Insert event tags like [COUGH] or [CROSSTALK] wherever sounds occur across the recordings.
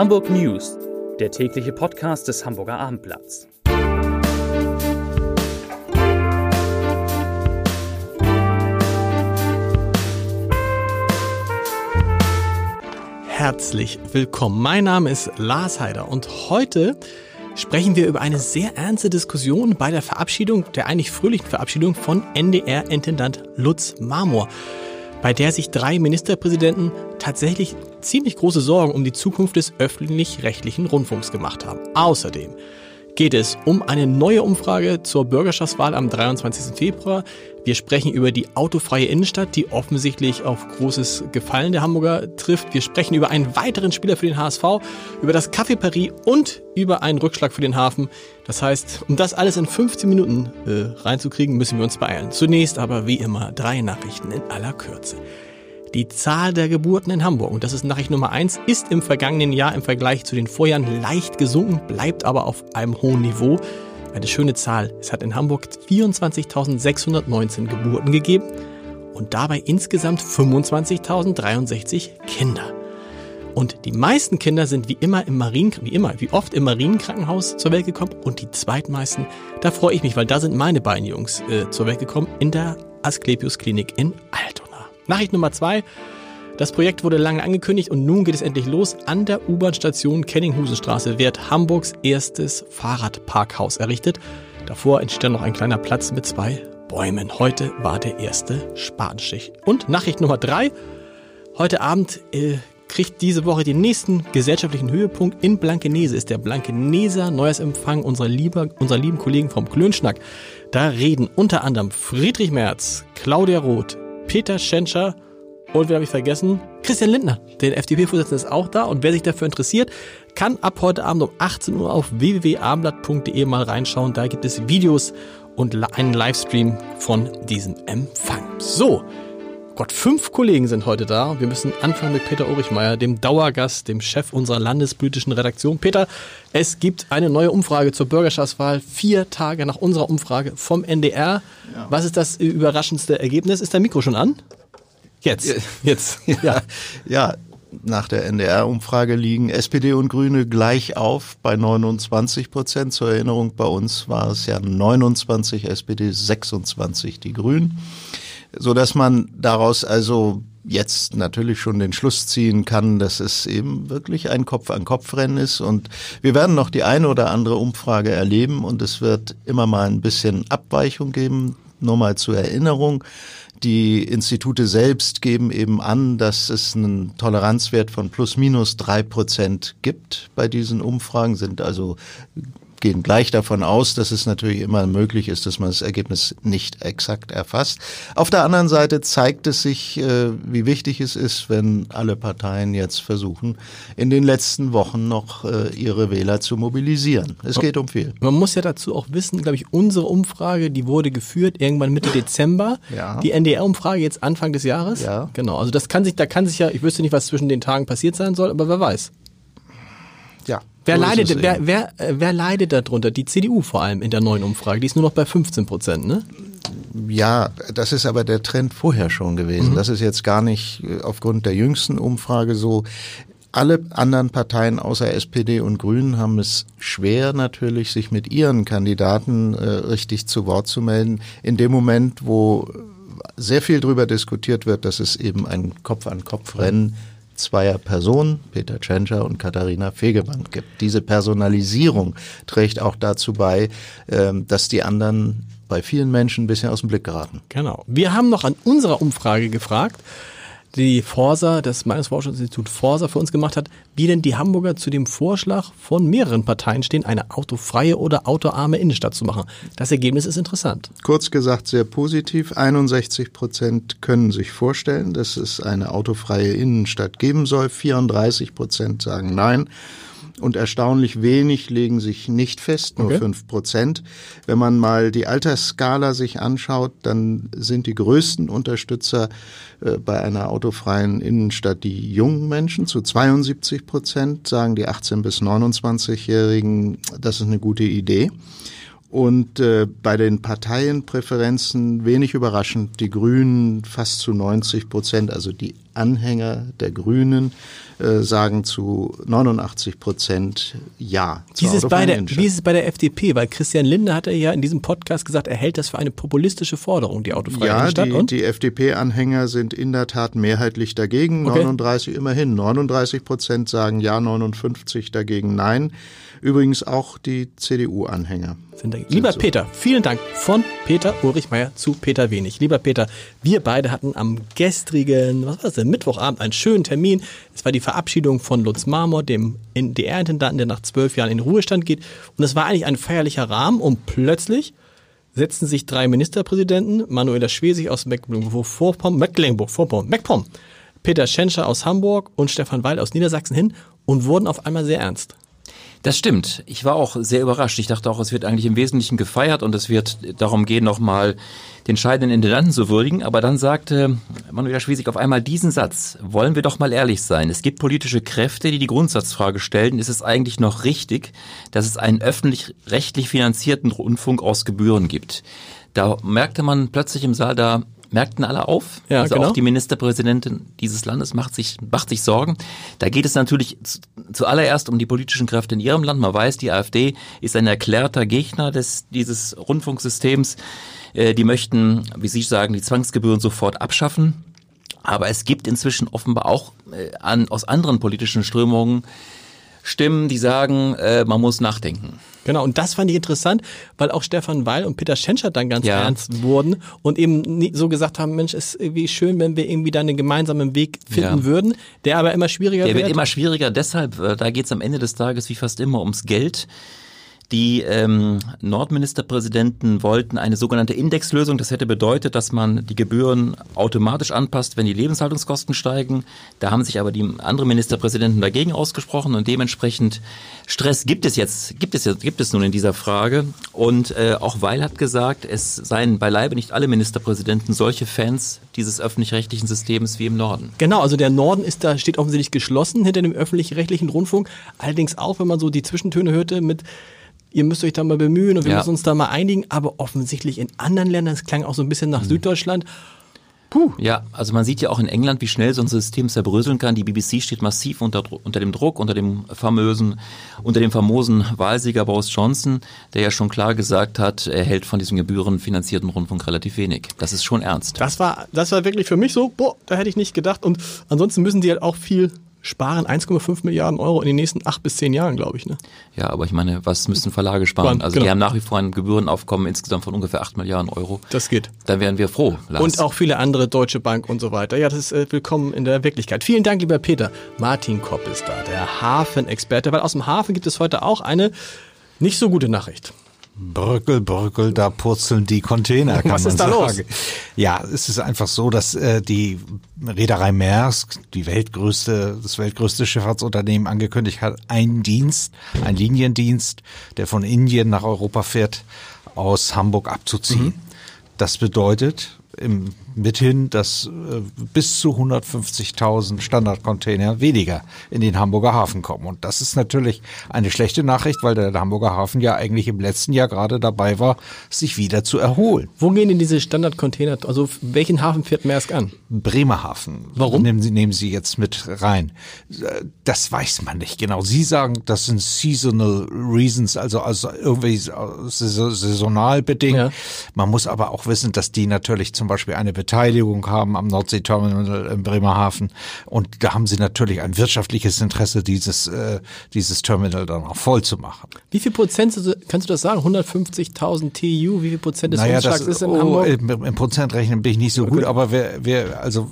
Hamburg News, der tägliche Podcast des Hamburger Abendblatts. Herzlich willkommen. Mein Name ist Lars Heider und heute sprechen wir über eine sehr ernste Diskussion bei der Verabschiedung, der eigentlich fröhlichen Verabschiedung von NDR-Intendant Lutz Marmor bei der sich drei Ministerpräsidenten tatsächlich ziemlich große Sorgen um die Zukunft des öffentlich-rechtlichen Rundfunks gemacht haben. Außerdem geht es um eine neue Umfrage zur Bürgerschaftswahl am 23. Februar. Wir sprechen über die autofreie Innenstadt, die offensichtlich auf großes Gefallen der Hamburger trifft. Wir sprechen über einen weiteren Spieler für den HSV, über das Café Paris und über einen Rückschlag für den Hafen. Das heißt, um das alles in 15 Minuten äh, reinzukriegen, müssen wir uns beeilen. Zunächst aber wie immer drei Nachrichten in aller Kürze. Die Zahl der Geburten in Hamburg, und das ist Nachricht Nummer eins, ist im vergangenen Jahr im Vergleich zu den Vorjahren leicht gesunken, bleibt aber auf einem hohen Niveau. Eine schöne Zahl. Es hat in Hamburg 24.619 Geburten gegeben und dabei insgesamt 25.063 Kinder. Und die meisten Kinder sind wie immer im Marien, wie immer, wie oft im Marienkrankenhaus zur Welt gekommen und die zweitmeisten, da freue ich mich, weil da sind meine beiden Jungs äh, zur Welt gekommen in der Asklepios Klinik in. Nachricht Nummer zwei. Das Projekt wurde lange angekündigt und nun geht es endlich los. An der U-Bahn-Station Kenninghusenstraße wird Hamburgs erstes Fahrradparkhaus errichtet. Davor entsteht noch ein kleiner Platz mit zwei Bäumen. Heute war der erste Spatenstich. Und Nachricht Nummer drei. Heute Abend äh, kriegt diese Woche den nächsten gesellschaftlichen Höhepunkt. In Blankenese ist der Blankeneser Neujahrsempfang unserer, lieber, unserer lieben Kollegen vom Klönschnack. Da reden unter anderem Friedrich Merz, Claudia Roth, Peter Schenscher und wer habe ich vergessen? Christian Lindner, der FDP-Vorsitzende ist auch da und wer sich dafür interessiert, kann ab heute Abend um 18 Uhr auf www.abendblatt.de mal reinschauen. Da gibt es Videos und einen Livestream von diesem Empfang. So, Gott, fünf Kollegen sind heute da wir müssen anfangen mit Peter Urichmeier, dem Dauergast, dem Chef unserer landespolitischen Redaktion. Peter, es gibt eine neue Umfrage zur Bürgerschaftswahl, vier Tage nach unserer Umfrage vom NDR. Ja. Was ist das überraschendste Ergebnis? Ist dein Mikro schon an? Jetzt, jetzt. [LAUGHS] Ja, ja. Nach der NDR-Umfrage liegen SPD und Grüne gleich auf bei 29 Prozent. Zur Erinnerung, bei uns war es ja 29 SPD, 26 die Grünen so dass man daraus also jetzt natürlich schon den Schluss ziehen kann, dass es eben wirklich ein Kopf-an-Kopf-Rennen ist. Und wir werden noch die eine oder andere Umfrage erleben und es wird immer mal ein bisschen Abweichung geben. Nur mal zur Erinnerung. Die Institute selbst geben eben an, dass es einen Toleranzwert von plus minus drei Prozent gibt bei diesen Umfragen, sind also gehen gleich davon aus, dass es natürlich immer möglich ist, dass man das Ergebnis nicht exakt erfasst. Auf der anderen Seite zeigt es sich, äh, wie wichtig es ist, wenn alle Parteien jetzt versuchen, in den letzten Wochen noch äh, ihre Wähler zu mobilisieren. Es geht um viel. Man muss ja dazu auch wissen, glaube ich, unsere Umfrage, die wurde geführt irgendwann Mitte Dezember. Ja. Die NDR-Umfrage jetzt Anfang des Jahres. Ja. Genau. Also das kann sich, da kann sich ja, ich wüsste nicht, was zwischen den Tagen passiert sein soll, aber wer weiß. Ja, Wer so leidet, wer, wer, äh, wer leidet darunter? Die CDU vor allem in der neuen Umfrage. Die ist nur noch bei 15 Prozent, ne? Ja, das ist aber der Trend vorher schon gewesen. Mhm. Das ist jetzt gar nicht äh, aufgrund der jüngsten Umfrage so. Alle anderen Parteien außer SPD und Grünen haben es schwer natürlich, sich mit ihren Kandidaten äh, richtig zu Wort zu melden. In dem Moment, wo sehr viel darüber diskutiert wird, dass es eben ein Kopf-an-Kopf-Rennen zweier Personen, Peter Tschentscher und Katharina Fegebank gibt. Diese Personalisierung trägt auch dazu bei, ähm, dass die anderen bei vielen Menschen ein bisschen aus dem Blick geraten. Genau. Wir haben noch an unserer Umfrage gefragt, die Forsa, das Meinungsforschungsinstitut Forsa für uns gemacht hat, wie denn die Hamburger zu dem Vorschlag von mehreren Parteien stehen, eine autofreie oder autoarme Innenstadt zu machen. Das Ergebnis ist interessant. Kurz gesagt sehr positiv. 61 Prozent können sich vorstellen, dass es eine autofreie Innenstadt geben soll. 34 Prozent sagen nein und erstaunlich wenig legen sich nicht fest, nur fünf okay. Prozent. Wenn man mal die Altersskala sich anschaut, dann sind die größten Unterstützer äh, bei einer autofreien Innenstadt die jungen Menschen. Zu 72 Prozent sagen die 18 bis 29-Jährigen, das ist eine gute Idee. Und äh, bei den Parteienpräferenzen wenig überraschend, die Grünen fast zu 90 Prozent, also die Anhänger der Grünen äh, sagen zu 89 Prozent Ja. Wie ist, es bei der, wie ist es bei der FDP? Weil Christian Linde hatte ja in diesem Podcast gesagt, er hält das für eine populistische Forderung, die autofreie ja, Innenstadt. Ja, die, die FDP-Anhänger sind in der Tat mehrheitlich dagegen. Okay. 39 immerhin. 39 Prozent sagen Ja, 59 dagegen Nein. Übrigens auch die CDU-Anhänger. Lieber so. Peter, vielen Dank von Peter Ulrich Meier zu Peter Wenig. Lieber Peter, wir beide hatten am gestrigen, was war das denn, Mittwochabend einen schönen Termin. Es war die Verabschiedung von Lutz Marmor, dem NDR-Intendanten, der nach zwölf Jahren in den Ruhestand geht. Und es war eigentlich ein feierlicher Rahmen und plötzlich setzten sich drei Ministerpräsidenten, Manuela Schwesig aus Mecklenburg-Vorpommern, Mecklenburg-Vorpommern, Peter Schenscher aus Hamburg und Stefan Weil aus Niedersachsen hin und wurden auf einmal sehr ernst. Das stimmt. Ich war auch sehr überrascht. Ich dachte auch, es wird eigentlich im Wesentlichen gefeiert und es wird darum gehen, nochmal den scheidenden Intendanten zu würdigen. Aber dann sagte Manuela Schwesig auf einmal diesen Satz. Wollen wir doch mal ehrlich sein. Es gibt politische Kräfte, die die Grundsatzfrage stellen. Ist es eigentlich noch richtig, dass es einen öffentlich-rechtlich finanzierten Rundfunk aus Gebühren gibt? Da merkte man plötzlich im Saal, da merkten alle auf. Ja, also genau. auch die Ministerpräsidentin dieses Landes macht sich, macht sich Sorgen. Da geht es natürlich zuallererst um die politischen Kräfte in ihrem Land. Man weiß, die AfD ist ein erklärter Gegner des, dieses Rundfunksystems. Äh, die möchten, wie Sie sagen, die Zwangsgebühren sofort abschaffen. Aber es gibt inzwischen offenbar auch äh, an, aus anderen politischen Strömungen Stimmen, die sagen, äh, man muss nachdenken. Genau, und das fand ich interessant, weil auch Stefan Weil und Peter Schenschert dann ganz ja. ernst wurden und eben so gesagt haben, Mensch, es ist irgendwie schön, wenn wir irgendwie dann einen gemeinsamen Weg finden ja. würden, der aber immer schwieriger wird. Der wird immer schwieriger, deshalb, äh, da geht es am Ende des Tages wie fast immer ums Geld. Die ähm, Nordministerpräsidenten wollten eine sogenannte Indexlösung. Das hätte bedeutet, dass man die Gebühren automatisch anpasst, wenn die Lebenshaltungskosten steigen. Da haben sich aber die anderen Ministerpräsidenten dagegen ausgesprochen und dementsprechend Stress gibt es jetzt, gibt es jetzt, gibt es nun in dieser Frage. Und äh, auch Weil hat gesagt, es seien beileibe nicht alle Ministerpräsidenten solche Fans dieses öffentlich-rechtlichen Systems wie im Norden. Genau, also der Norden ist da steht offensichtlich geschlossen hinter dem öffentlich-rechtlichen Rundfunk. Allerdings auch, wenn man so die Zwischentöne hörte mit ihr müsst euch da mal bemühen und wir ja. müssen uns da mal einigen. Aber offensichtlich in anderen Ländern, es klang auch so ein bisschen nach mhm. Süddeutschland, Puh. Ja, also man sieht ja auch in England, wie schnell so ein System zerbröseln kann. Die BBC steht massiv unter, unter dem Druck, unter dem famösen, unter dem famosen Wahlsieger Boris Johnson, der ja schon klar gesagt hat, er hält von diesem gebührenfinanzierten Rundfunk relativ wenig. Das ist schon ernst. Das war, das war wirklich für mich so, boah, da hätte ich nicht gedacht. Und ansonsten müssen die halt auch viel sparen 1,5 Milliarden Euro in den nächsten acht bis zehn Jahren, glaube ich. Ne? Ja, aber ich meine, was müssten Verlage sparen? Also genau. die haben nach wie vor ein Gebührenaufkommen insgesamt von ungefähr 8 Milliarden Euro. Das geht. Da wären wir froh. Lars. Und auch viele andere Deutsche Bank und so weiter. Ja, das ist äh, willkommen in der Wirklichkeit. Vielen Dank, lieber Peter. Martin Kopp ist da, der Hafenexperte, weil aus dem Hafen gibt es heute auch eine nicht so gute Nachricht. Bröckel, Bröckel, da purzeln die Container, kann Was man ist da sagen. los? Ja, es ist einfach so, dass äh, die Reederei Maersk, die weltgrößte, das weltgrößte Schifffahrtsunternehmen angekündigt hat, einen Dienst, einen Liniendienst, der von Indien nach Europa fährt, aus Hamburg abzuziehen. Mhm. Das bedeutet, im mithin, dass äh, bis zu 150.000 Standardcontainer weniger in den Hamburger Hafen kommen. Und das ist natürlich eine schlechte Nachricht, weil der Hamburger Hafen ja eigentlich im letzten Jahr gerade dabei war, sich wieder zu erholen. Wo gehen denn diese Standardcontainer? Also welchen Hafen fährt Maersk an? Bremerhaven. Warum? Nehmen Sie, nehmen Sie jetzt mit rein. Das weiß man nicht genau. Sie sagen, das sind seasonal reasons, also, also irgendwie saisonal bedingt. Ja. Man muss aber auch wissen, dass die natürlich zum Beispiel eine Beteiligung haben am Nordseeterminal in Bremerhaven. Und da haben sie natürlich ein wirtschaftliches Interesse, dieses, äh, dieses Terminal dann auch voll zu machen. Wie viel Prozent, kannst du das sagen? 150.000 TU, wie viel Prozent des naja, Umschlags ist in oh, Hamburg? Im, Im Prozentrechnen bin ich nicht so okay. gut, aber wir, wir, also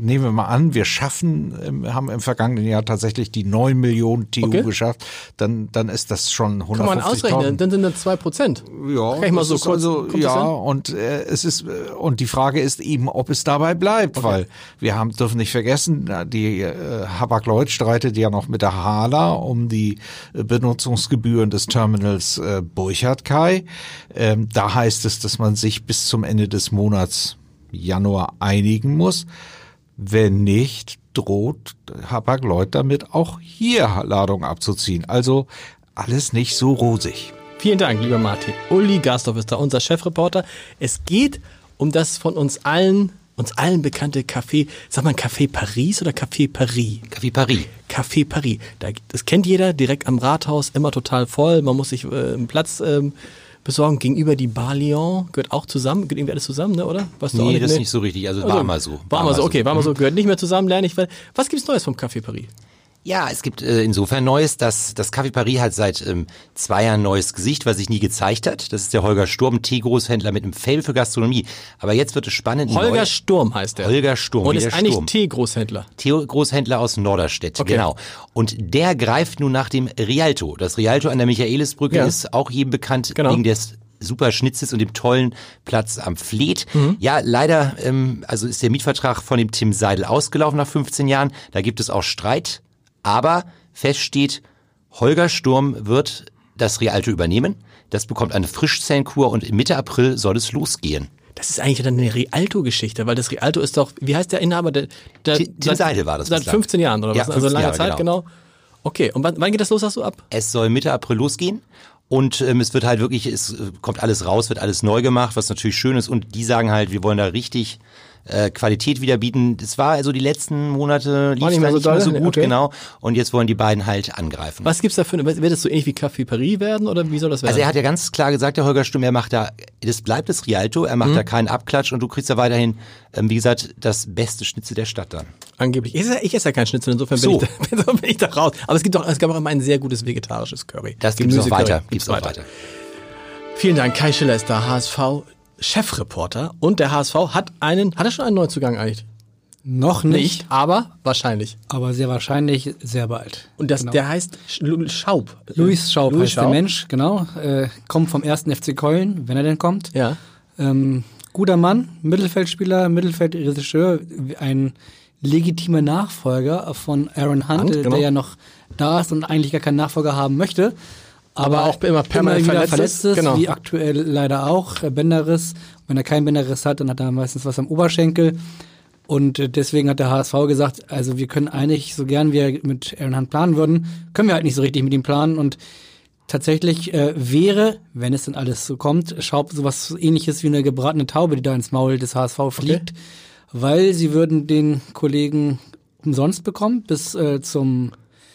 nehmen wir mal an, wir schaffen, haben im vergangenen Jahr tatsächlich die 9 Millionen TU okay. geschafft, dann, dann ist das schon 150.000. Kann man ausrechnen, dann sind das 2 Prozent. Ja, Kann ich mal so kurz, also, ja, und äh, es ist, und die Frage ist, ist eben, ob es dabei bleibt, okay. weil wir haben, dürfen nicht vergessen, die äh, Hapag-Lloyd streitet ja noch mit der Hala um die äh, Benutzungsgebühren des Terminals äh, Burchard-Kai. Ähm, da heißt es, dass man sich bis zum Ende des Monats Januar einigen muss. Wenn nicht, droht Hapag-Lloyd damit auch hier Ladung abzuziehen. Also alles nicht so rosig. Vielen Dank, lieber Martin. Uli Gastorf ist da unser Chefreporter. Es geht um das von uns allen uns allen bekannte Café, sagt man Café Paris oder Café Paris? Café Paris. Café Paris. Da, das kennt jeder, direkt am Rathaus, immer total voll. Man muss sich äh, einen Platz ähm, besorgen. Gegenüber die Bar Lyon gehört auch zusammen. Gehört irgendwie alles zusammen, ne, oder? Auch Nee, das ist nicht so richtig. Also, war mal so. War, mal so, okay, war mal so. Gehört nicht mehr zusammen, lerne ich. Was gibt's Neues vom Café Paris? Ja, es gibt äh, insofern Neues, dass das Café Paris hat seit ähm, zwei Jahren ein neues Gesicht, was sich nie gezeigt hat. Das ist der Holger Sturm, Tee-Großhändler mit einem Fable für Gastronomie. Aber jetzt wird es spannend. Holger Sturm heißt er. Holger Sturm, Und ist eigentlich. Tee-Großhändler. Theo-Großhändler aus Norderstedt, Okay. genau. Und der greift nun nach dem Rialto. Das Rialto an der Michaelisbrücke Ja. ist auch jedem bekannt Genau. wegen des super Schnitzes und dem tollen Platz am Fleet. Mhm. Ja, leider, ähm, also ist der Mietvertrag von dem Tim Seidel ausgelaufen nach 15 Jahren. Da gibt es auch Streit. Aber fest steht, Holger Sturm wird das Rialto übernehmen. Das bekommt eine Frischzellenkur und Mitte April soll es losgehen. Das ist eigentlich dann eine Rialto-Geschichte, weil das Rialto ist doch, wie heißt der Inhaber? Der, der, Tim- Tim Seidel war das Seit bislang. 15 Jahren oder Ja, was? Also 15 lange Jahre, Zeit, genau. Okay, und wann, wann geht das los, sagst du ab? Es soll Mitte April losgehen. Und ähm, es wird halt wirklich, es äh, kommt alles raus, wird alles neu gemacht, was natürlich schön ist. Und die sagen halt, wir wollen da richtig äh, Qualität wieder bieten. Das war also die letzten Monate lief nicht mehr so nicht mehr so gut, okay. genau. Und jetzt wollen die beiden halt angreifen. Was gibt's da für eine, wird das so ähnlich wie Café Paris werden oder wie soll das werden? Also er hat ja ganz klar gesagt, der Holger Stumm, er macht da, das bleibt das Rialto, er Mhm. macht da keinen Abklatsch und du kriegst da weiterhin, ähm, wie gesagt, das beste Schnitzel der Stadt dann. Angeblich. Ich esse, ich esse ja keinen Schnitzel, insofern bin, So. ich da, [LAUGHS] bin ich da raus. Aber es gibt doch, es gab auch immer ein sehr gutes vegetarisches Curry. Das gibt's noch weiter, gibt's noch weiter. Vielen Dank. Kai Schiller ist da, HSV Chefreporter und der HSV hat einen, hat er schon einen Neuzugang eigentlich? Noch nicht, Nicht, aber wahrscheinlich. aber sehr wahrscheinlich sehr bald. Und das, Genau. der heißt Schaub. Luis Schaub Louis heißt der Schaub. Mensch, genau. Äh, kommt vom ersten FC Köln, wenn er denn kommt. Ja. Ähm, guter Mann, Mittelfeldspieler, Mittelfeldregisseur, ein legitimer Nachfolger von Aaron Hunt, Hunt, äh, genau. der ja noch da ist und eigentlich gar keinen Nachfolger haben möchte. Aber auch immer permanent wieder verletzt verletzt ist, genau. wie aktuell leider auch. Bänderriss. Wenn er keinen Bänderriss hat, dann hat er meistens was am Oberschenkel. Und äh, deswegen hat der HSV gesagt, also wir können eigentlich, so gern wir mit Aaron Hunt planen würden, können wir halt nicht so richtig mit ihm planen. Und tatsächlich äh, wäre, wenn es denn alles so kommt, Schaub sowas ähnliches wie eine gebratene Taube, die da ins Maul des HSV fliegt, weil sie würden den Kollegen umsonst bekommen bis äh, zum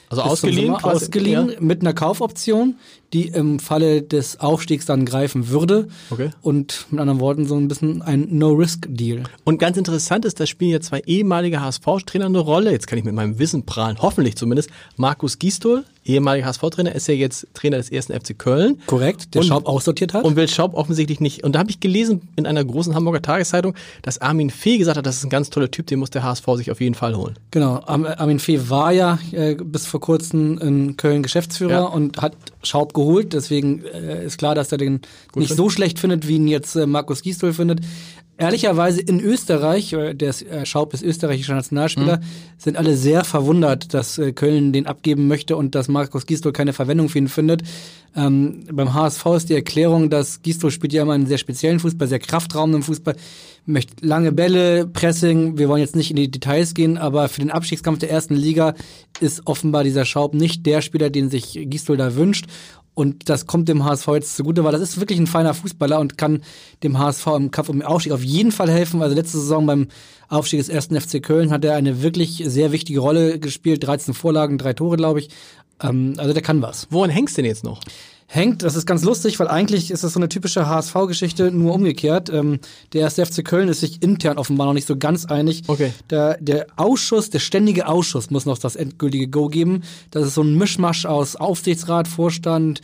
Also ausgeliehen? Quasi? ausgeliehen Ja. mit einer Kaufoption, die im Falle des Aufstiegs dann greifen würde. Okay. Und mit anderen Worten so ein bisschen ein No-Risk-Deal. Und ganz interessant ist, da spielen ja zwei ehemalige HSV-Trainer eine Rolle. Jetzt kann ich mit meinem Wissen prahlen, hoffentlich zumindest. Markus Gistol, ehemaliger HSV-Trainer, ist ja jetzt Trainer des ersten FC Köln. Korrekt, der Und- Schaub aussortiert hat. Und will Schaub offensichtlich nicht. Und da habe ich gelesen in einer großen Hamburger Tageszeitung, dass Armin Fee gesagt hat, das ist ein ganz toller Typ, den muss der HSV sich auf jeden Fall holen. Genau, Ar- Armin Fee war ja äh, bis vor kurzem in Köln Geschäftsführer Ja. und hat Schaub geholt. Deswegen äh, ist klar, dass er den nicht so schlecht findet, wie ihn jetzt äh, Markus Gisdol findet. Ehrlicherweise in Österreich, äh, der äh, Schaub ist österreichischer Nationalspieler, sind alle sehr verwundert, dass äh, Köln den abgeben möchte und dass Markus Gisdol keine Verwendung für ihn findet. Ähm, beim HSV ist die Erklärung, dass Gisdol spielt ja immer einen sehr speziellen Fußball, sehr kraftraumenden Fußball, möchte lange Bälle, Pressing, wir wollen jetzt nicht in die Details gehen, aber für den Abstiegskampf der ersten Liga ist offenbar dieser Schaub nicht der Spieler, den sich Gisdol da wünscht. Und das kommt dem HSV jetzt zugute, weil das ist wirklich ein feiner Fußballer und kann dem HSV im Kampf um den Aufstieg auf jeden Fall helfen. Also letzte Saison beim Aufstieg des ersten FC Köln hat er eine wirklich sehr wichtige Rolle gespielt. 13 Vorlagen, drei Tore, glaube ich. Ähm, also der kann was. Woran hängst du denn jetzt noch? Hängt, das ist ganz lustig, weil eigentlich ist das so eine typische HSV-Geschichte, nur umgekehrt. Ähm, der erste FC Köln ist sich intern offenbar noch nicht so ganz einig. Okay. Der, der Ausschuss, der ständige Ausschuss muss noch das endgültige Go geben. Das ist so ein Mischmasch aus Aufsichtsrat, Vorstand,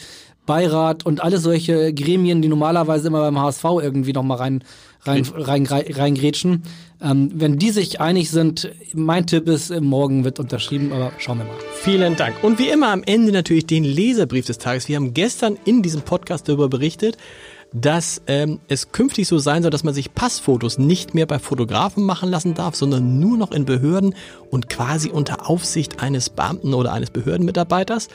Beirat und alle solche Gremien, die normalerweise immer beim HSV irgendwie noch mal rein rein rein reingrätschen. Ähm, wenn die sich einig sind, mein Tipp ist, morgen wird unterschrieben, aber schauen wir mal. Vielen Dank. Und wie immer am Ende natürlich den Leserbrief des Tages. Wir haben gestern in diesem Podcast darüber berichtet, dass ähm, es künftig so sein soll, dass man sich Passfotos nicht mehr bei Fotografen machen lassen darf, sondern nur noch in Behörden und quasi unter Aufsicht eines Beamten oder eines Behördenmitarbeiters.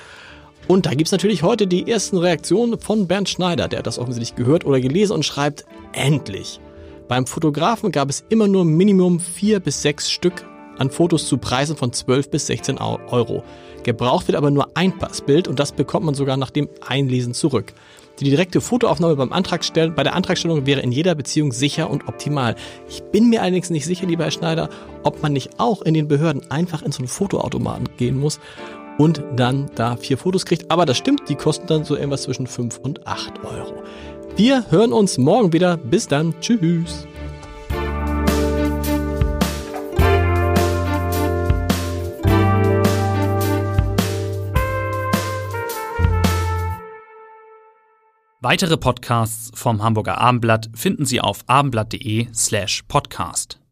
Und da gibt's natürlich heute die ersten Reaktionen von Bernd Schneider, der hat das offensichtlich gehört oder gelesen und schreibt, endlich. Beim Fotografen gab es immer nur Minimum vier bis sechs Stück an Fotos zu Preisen von 12 bis 16 Euro. Gebraucht wird aber nur ein Passbild und das bekommt man sogar nach dem Einlesen zurück. Die direkte Fotoaufnahme beim Antragstellen, bei der Antragstellung wäre in jeder Beziehung sicher und optimal. Ich bin mir allerdings nicht sicher, lieber Herr Schneider, ob man nicht auch in den Behörden einfach in so einen Fotoautomaten gehen muss und dann da vier Fotos kriegt. Aber das stimmt, die kosten dann so irgendwas zwischen 5 und 8 Euro. Wir hören uns morgen wieder. Bis dann. Tschüss. Weitere Podcasts vom Hamburger Abendblatt finden Sie auf abendblatt.de slash podcast.